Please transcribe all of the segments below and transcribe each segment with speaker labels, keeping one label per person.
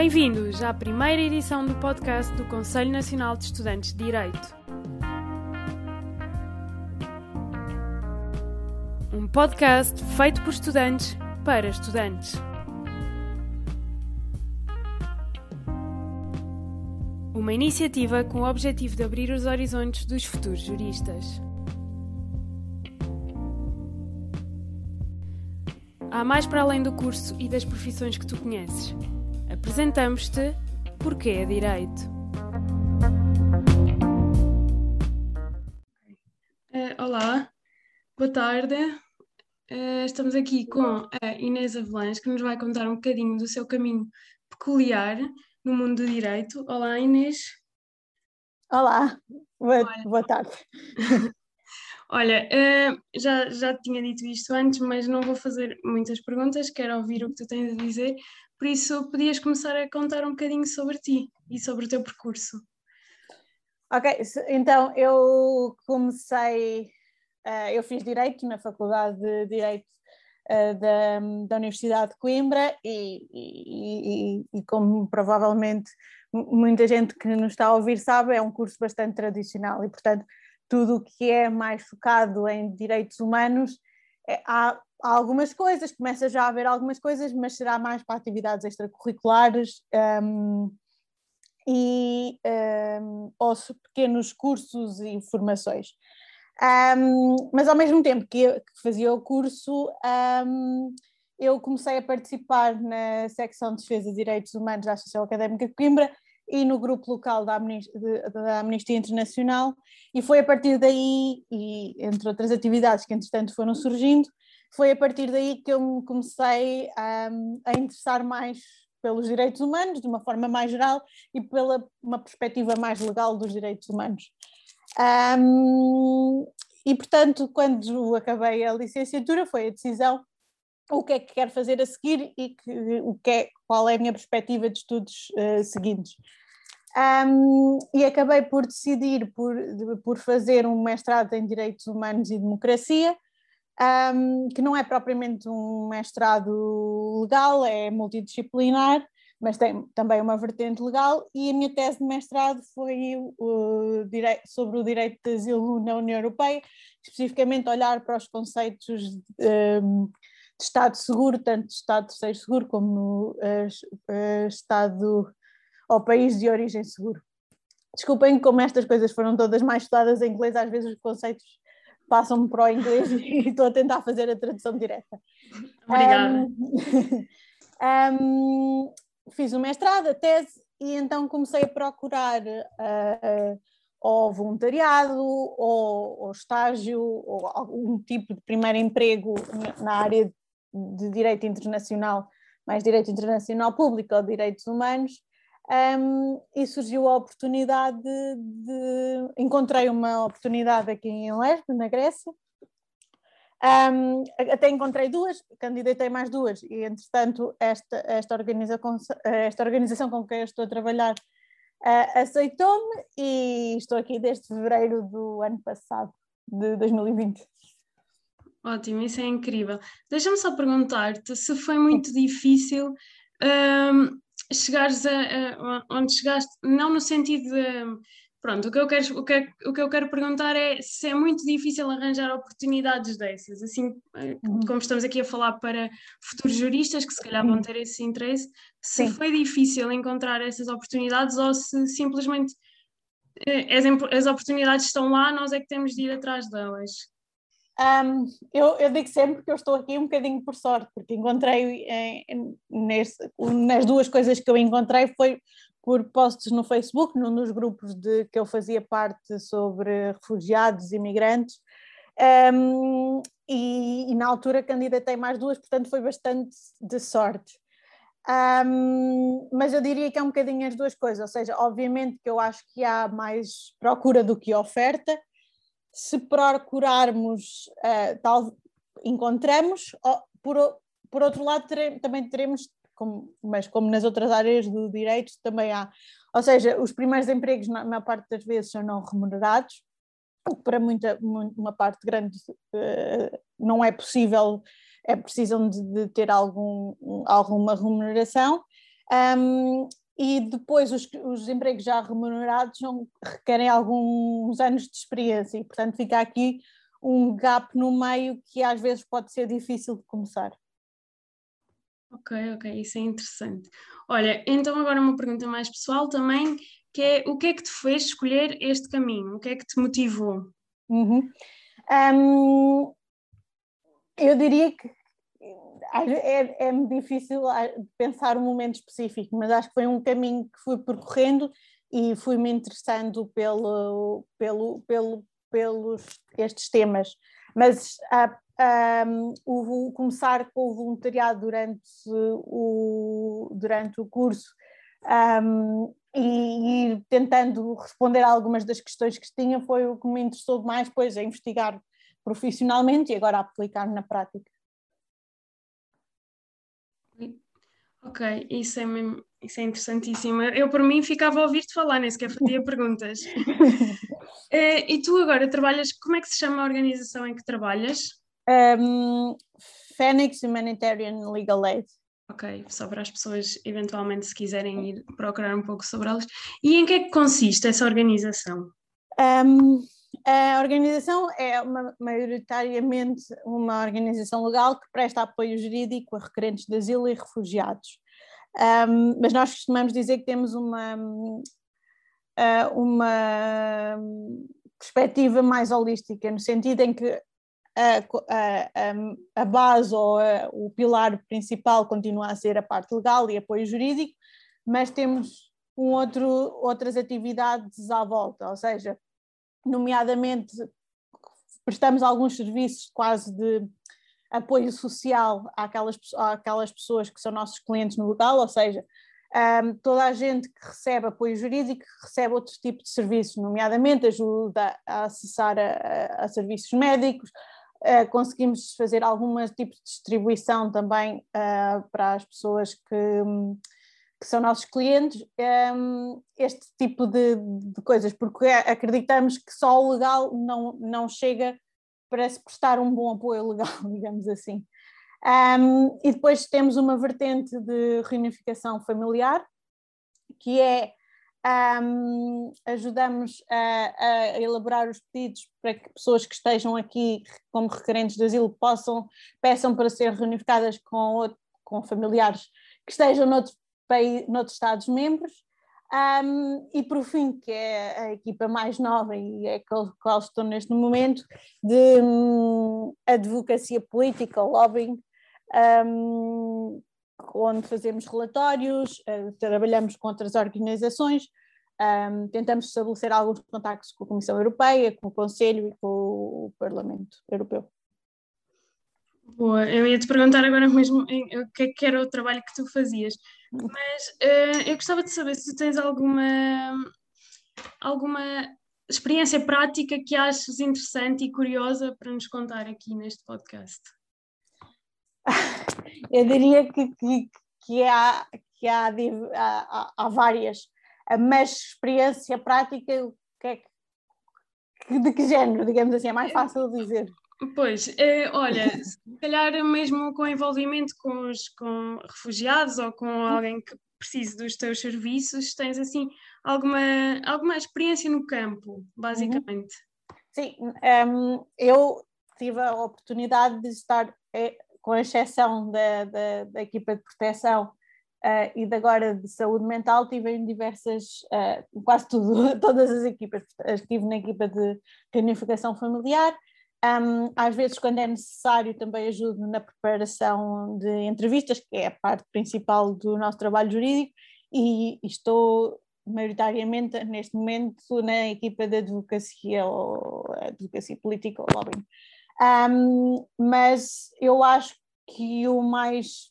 Speaker 1: Bem-vindos à primeira edição do podcast do Conselho Nacional de Estudantes de Direito. Um podcast feito por estudantes para estudantes. Uma iniciativa com o objetivo de abrir os horizontes dos futuros juristas. Há mais para além do curso e das profissões que tu conheces. Apresentamos-te Porquê é Direito. Uh, olá, boa tarde. Uh, estamos aqui com a Inês Avelães, que nos vai contar um bocadinho do seu caminho peculiar no mundo do direito. Olá, Inês.
Speaker 2: Olá, boa, boa tarde.
Speaker 1: Olha, uh, já, já tinha dito isto antes, mas não vou fazer muitas perguntas, quero ouvir o que tu tens a dizer, por isso podias começar a contar um bocadinho sobre ti e sobre o teu percurso.
Speaker 2: Ok, então eu comecei, uh, eu fiz Direito na Faculdade de Direito uh, da, da Universidade de Coimbra e, e, e, e como provavelmente muita gente que nos está a ouvir sabe, é um curso bastante tradicional e portanto tudo o que é mais focado em direitos humanos, é, há, há, algumas coisas, começa já a haver algumas coisas, mas será mais para atividades extracurriculares um, e um, ou pequenos cursos e formações. Um, mas ao mesmo tempo que, eu, que fazia o curso, um, eu comecei a participar na secção de defesa de direitos humanos da Associação Académica de Coimbra e no grupo local da Amnistia, da Amnistia Internacional, e foi a partir daí, e entre outras atividades que entretanto foram surgindo, foi a partir daí que eu me comecei a, a interessar mais pelos direitos humanos, de uma forma mais geral, e pela uma perspectiva mais legal dos direitos humanos. Um, e portanto, quando acabei a licenciatura, foi a decisão o que é que quero fazer a seguir e que, o que é, qual é a minha perspectiva de estudos uh, seguintes. Um, e acabei por decidir por, por fazer um mestrado em Direitos Humanos e Democracia, um, que não é propriamente um mestrado legal, é multidisciplinar, mas tem também uma vertente legal, e a minha tese de mestrado foi sobre o direito de asilo na União Europeia, especificamente olhar para os conceitos de, de Estado seguro, tanto de Estado terceiro seguro como no uh, Estado ao país de origem seguro. Desculpem como estas coisas foram todas mais estudadas em inglês, às vezes os conceitos passam-me para o inglês e estou a tentar fazer a tradução direta.
Speaker 1: Obrigada.
Speaker 2: Um, um, fiz o mestrado, a tese, e então comecei a procurar uh, uh, ou voluntariado, ou, ou, estágio, ou algum tipo de primeiro emprego na área de direito internacional, mais direito internacional público ou direitos humanos, um, e surgiu a oportunidade de, de, Encontrei uma oportunidade aqui em Lesbos, na Grécia. Um, até encontrei duas, candidatei mais duas, e entretanto, esta, esta, organização, esta organização com quem eu estou a trabalhar uh, aceitou-me e estou aqui desde fevereiro do ano passado, de 2020.
Speaker 1: Ótimo, isso é incrível. Deixa-me só perguntar-te se foi muito difícil um, chegares a, a, onde chegaste, não no sentido de. Pronto, o que, eu quero, o, que, o que eu quero perguntar é se é muito difícil arranjar oportunidades dessas, assim eh, como estamos aqui a falar para futuros juristas que se calhar vão ter esse interesse, se Sim. foi difícil encontrar essas oportunidades ou se simplesmente eh, as, as oportunidades estão lá, nós é que temos de ir atrás delas.
Speaker 2: Um, eu, eu, digo sempre que eu estou aqui um bocadinho por sorte, porque encontrei em, nesse, nas duas coisas que eu encontrei foi por posts no Facebook, num dos grupos de que eu fazia parte sobre refugiados e imigrantes, um, e, e, na altura candidatei mais duas, portanto foi bastante de sorte. Um, mas eu diria que é um bocadinho as duas coisas, ou seja, obviamente que eu acho que há mais procura do que oferta, se procurarmos, uh, tal, encontramos, por, por outro lado, também teremos, como, mas como nas outras áreas do direito, também há. Ou seja, os primeiros empregos, na maior parte das vezes, são não remunerados, para muita, uma parte grande uh, não é possível, é precisam de, de ter algum, alguma remuneração. Um, e depois os, os, empregos já remunerados são, requerem alguns anos de experiência e, portanto, fica aqui um gap no meio que às vezes pode ser difícil de começar.
Speaker 1: Ok, ok, isso é interessante. Olha, então agora uma pergunta mais pessoal também, que é o que é que te fez escolher este caminho? O que é que te motivou?
Speaker 2: Uhum. Um, eu diria que é, é difícil pensar um momento específico, mas acho que foi um caminho que fui percorrendo e fui me interessando pelo, pelo, pelo, pelos estes temas. Mas um, o, começar com o voluntariado durante o, durante o curso um, e ir tentando responder a algumas das questões que tinha foi o que me interessou mais depois a investigar profissionalmente e agora a aplicar na prática.
Speaker 1: Ok, isso é, mesmo, isso é interessantíssimo. Eu, por mim, ficava a ouvir-te falar, nem sequer fazia perguntas. Eh, e tu agora trabalhas, como é que se chama a organização em que trabalhas?
Speaker 2: Um, Phoenix Humanitarian Legal Aid.
Speaker 1: Ok, só para as pessoas eventualmente se quiserem ir procurar um pouco sobre elas. E em que é que consiste essa organização?
Speaker 2: Um, a organização é uma, maioritariamente uma organização legal que presta apoio jurídico a requerentes de asilo e refugiados. Um, mas nós costumamos dizer que temos uma, ah, uma perspectiva mais holística, no sentido em que a, a, a base ou a, o pilar principal continua a ser a parte legal e apoio jurídico, mas temos um outro, outras atividades à volta, ou seja, nomeadamente prestamos alguns serviços quase de apoio social àquelas, àquelas pessoas que são nossos clientes no local, ou seja, um, toda a gente que recebe apoio jurídico recebe outro tipo de serviços, nomeadamente ajuda a acessar a, a serviços médicos, uh, conseguimos fazer algum tipo de distribuição também uh, para as pessoas que, um, que são nossos clientes, um, este tipo de, de, coisas, porque acreditamos que só o legal não, não chega para se prestar um bom apoio legal, digamos assim. Um, e depois temos uma vertente de reunificação familiar, que é um, ajudamos a, a, elaborar os pedidos para que pessoas que estejam aqui como requerentes de asilo possam, peçam para ser reunificadas com, outro, com familiares que estejam noutro país, noutros Estados-membros. Um, e por fim, que é a equipa mais nova e é com a qual estou neste momento, de um, advocacia política, lobbying, um, onde fazemos relatórios, uh, trabalhamos com outras organizações, um, tentamos estabelecer alguns contactos com a Comissão Europeia, com o Conselho e com o Parlamento Europeu.
Speaker 1: Boa, eu ia te perguntar agora mesmo o que, é que era o trabalho que tu fazias, mas uh, eu gostava de saber se tu tens alguma, alguma experiência prática que achas interessante e curiosa para nos contar aqui neste podcast.
Speaker 2: Eu diria que, que, que, há, que há, há, há várias, mas experiência prática, que é que, de que género, digamos assim, é mais fácil de dizer.
Speaker 1: Pois, é, olha, se calhar mesmo com envolvimento com, os, com refugiados ou com alguém que precise dos teus serviços, tens assim alguma, alguma experiência no campo, basicamente.
Speaker 2: Sim, um, eu tive a oportunidade de estar, é, com exceção da, da, da equipa de proteção Uh, e de agora de saúde mental tive em diversas, uh, quase tudo, todas as equipas. Estive na equipa de reunificação familiar, um, às vezes, quando é necessário, também ajudo na preparação de entrevistas, que é a parte principal do nosso trabalho jurídico, e, estou maioritariamente neste momento na equipa de advocacia ou advocacia política ou lobbying. Um, mas eu acho que o mais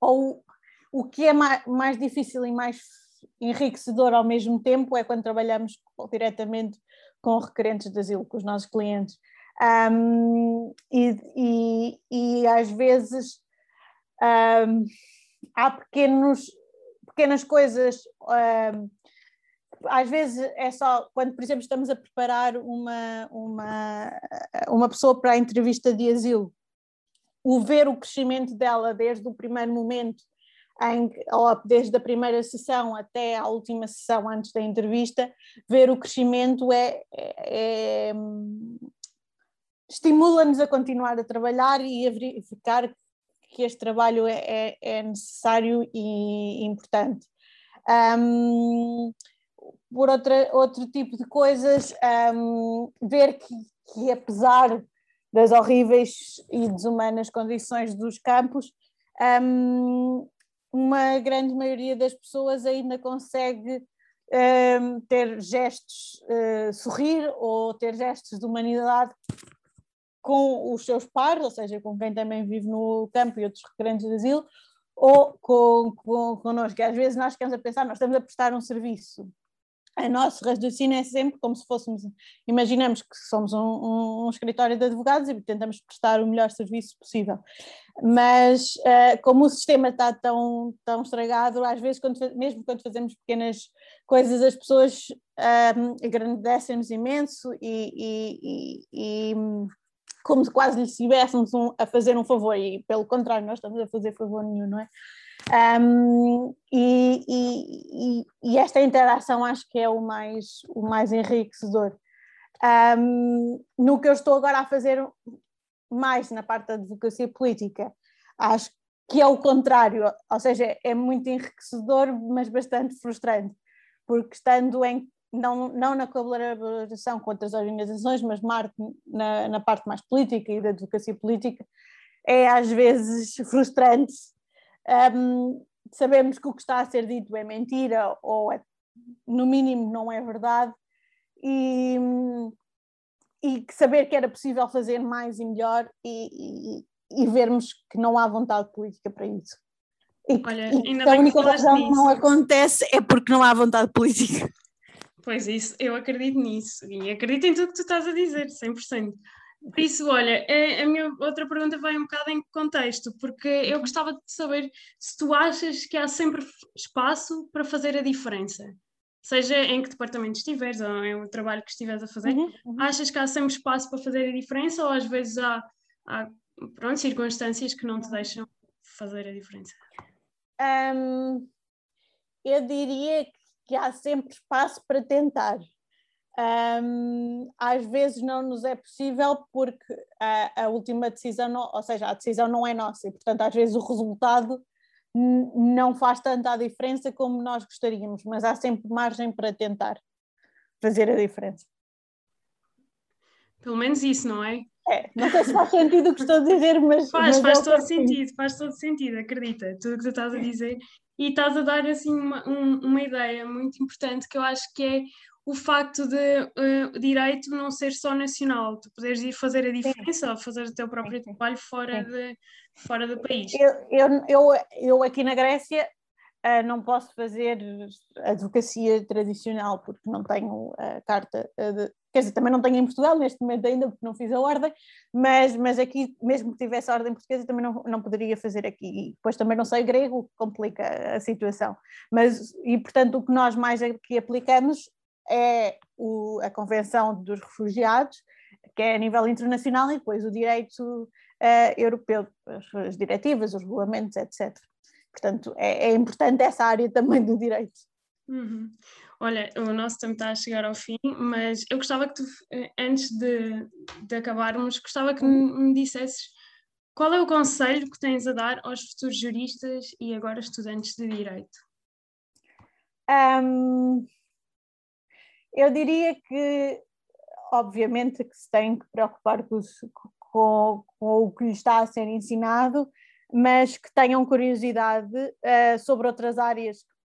Speaker 2: ou o que é mais, mais difícil e mais enriquecedor ao mesmo tempo é quando trabalhamos diretamente com requerentes de asilo, com os nossos clientes. Um, e, e, e, às vezes um, há pequenos, pequenas coisas, um, às vezes é só quando, por exemplo, estamos a preparar uma, uma, uma pessoa para a entrevista de asilo, o ver o crescimento dela desde o primeiro momento em, desde a primeira sessão até à última sessão antes da entrevista, ver o crescimento é, é, é estimula-nos a continuar a trabalhar e a verificar que este trabalho é, é, é necessário e importante. Um, por outra, outro tipo de coisas, um, ver que, que apesar das horríveis e desumanas condições dos campos, um, uma grande maioria das pessoas ainda consegue ter gestos, uh, sorrir ou ter gestos de humanidade com os seus pares, ou seja, com quem também vive no campo e outros requerentes de asilo, ou com, com, connosco. Às vezes nós ficamos a pensar, nós estamos a prestar um serviço a nosso raciocínio é sempre como se fôssemos, imaginamos que somos um, um, um, escritório de advogados e tentamos prestar o melhor serviço possível. Mas uh, como o sistema está tão, tão estragado, às vezes, quando, mesmo quando fazemos pequenas coisas, as pessoas agradecem-nos imenso e, e, e, e como se quase lhes estivéssemos um, a fazer um favor, e pelo contrário, nós estamos a fazer favor nenhum, não é? Um, e, e, e, esta interação acho que é o mais, o mais enriquecedor. Um, no que eu estou agora a fazer mais na parte da advocacia política, acho que é o contrário, ou seja, é muito enriquecedor, mas bastante frustrante, porque estando em não, não na colaboração com outras organizações, mas na, na parte mais política e da advocacia política, é às vezes frustrante um, sabemos que o que está a ser dito é mentira ou é, no mínimo não é verdade e, e saber que era possível fazer mais e melhor e, e, e vermos que não há vontade política para isso. E, Olha, ainda a única razão que não acontece é porque não há vontade política.
Speaker 1: Pois isso, eu acredito nisso e acredito em tudo que tu estás a dizer, 100%. Por isso, olha, a, a minha outra pergunta vai um bocado em contexto, porque eu gostava de saber se tu achas que há sempre espaço para fazer a diferença. Seja em que departamento estiveres ou em o trabalho que estiveres a fazer, uhum, uhum. achas que há sempre espaço para fazer a diferença ou às vezes há, há pronto, circunstâncias que não te deixam fazer a diferença?
Speaker 2: Um, eu diria que há sempre espaço para tentar. Um, às vezes não nos é possível porque a, a, última decisão, não, ou seja, a decisão não é nossa e, portanto, às vezes o resultado não faz tanta diferença como nós gostaríamos, mas há sempre margem para tentar fazer a diferença.
Speaker 1: Pelo menos isso, não é?
Speaker 2: É, não sei se faz sentido o que estou a dizer, mas.
Speaker 1: Faz, mas faz é todo sentido, faz todo sentido, acredita, tudo o que tu estás a dizer. E estás a dar assim uma, um, uma ideia muito importante que eu acho que é o facto de uh, direito não ser só nacional, tu poderes ir fazer a diferença ou fazer o teu próprio trabalho fora, de, fora do país.
Speaker 2: Eu, eu, eu, eu aqui na Grécia uh, não posso fazer advocacia tradicional porque não tenho a carta de, quer dizer, também não tenho em Portugal neste momento ainda porque não fiz a ordem, mas, mas aqui, mesmo que tivesse a ordem portuguesa, também não, não poderia fazer aqui. E depois também não sei grego, que complica a situação. Mas, e portanto, o que nós mais aqui aplicamos é o, a Convenção dos Refugiados, que é a nível internacional, e depois o direito uh, europeu, as, diretivas, os regulamentos, etc. Portanto, é, é, importante essa área também do direito.
Speaker 1: Uhum. Olha, o nosso tempo está a chegar ao fim, mas eu gostava que tu, eh, antes de, de acabarmos, gostava que me, dissesses qual é o conselho que tens a dar aos futuros juristas e agora estudantes de direito?
Speaker 2: Um, eu diria que, obviamente, que se tem que preocupar com, com, com o que lhe está a ser ensinado, mas que tenham curiosidade uh, sobre outras áreas que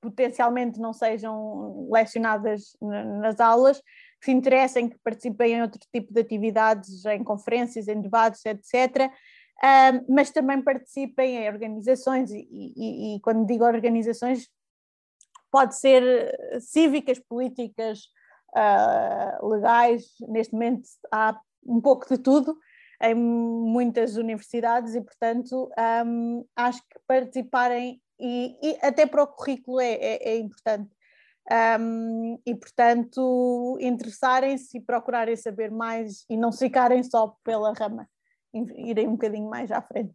Speaker 2: potencialmente não sejam lecionadas nas aulas, que se interessem, que participem em outro tipo de atividades, em conferências, em debates, etc. Mas também participem em organizações, e, e, e quando digo organizações, pode ser cívicas, políticas, uh, legais, neste momento há um pouco de tudo em muitas universidades e, portanto, um, acho que participarem e, e, até para o currículo é, é, é importante. Um, e, portanto, interessarem-se e procurarem saber mais e não se ficarem só pela rama, irem um bocadinho mais à frente.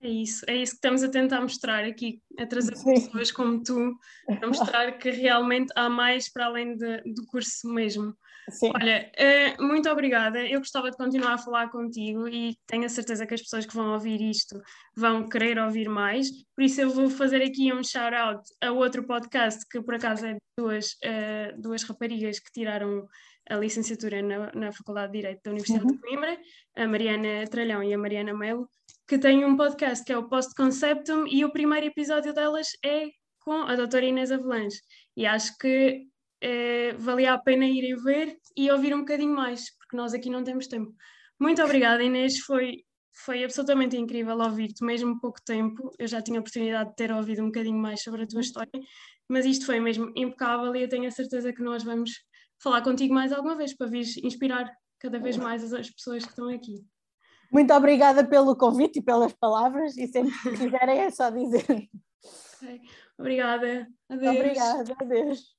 Speaker 1: É isso, é isso que estamos a tentar mostrar aqui, a trazer Sim. pessoas como tu, a mostrar que realmente há mais para além de, do curso mesmo. Sim. Olha, uh, muito obrigada. Eu gostava de continuar a falar contigo e tenho a certeza que as pessoas que vão ouvir isto vão querer ouvir mais. Por isso, eu vou fazer aqui um shout-out a outro podcast que, por acaso, é de duas, uh, duas raparigas que tiraram a licenciatura na, na Faculdade de Direito da Universidade uhum. de Coimbra, a Mariana Tralhão e a Mariana Melo, que têm um podcast que é o Post Conceptum e o primeiro episódio delas é com a doutora Inês Avelange. E acho que eh, valia a pena irem ver e ouvir um bocadinho mais, porque nós aqui não temos tempo. Muito obrigada, Inês, foi, foi absolutamente incrível ouvir-te, mesmo pouco tempo. Eu já tinha a oportunidade de ter ouvido um bocadinho mais sobre a tua história, mas isto foi mesmo impecável e eu tenho a certeza que nós vamos falar contigo mais alguma vez para vir inspirar cada vez mais as pessoas que estão aqui.
Speaker 2: Muito obrigada pelo convite e pelas palavras, e sempre que quiserem é só dizer.
Speaker 1: Obrigada.
Speaker 2: Adeus. Obrigada, adeus.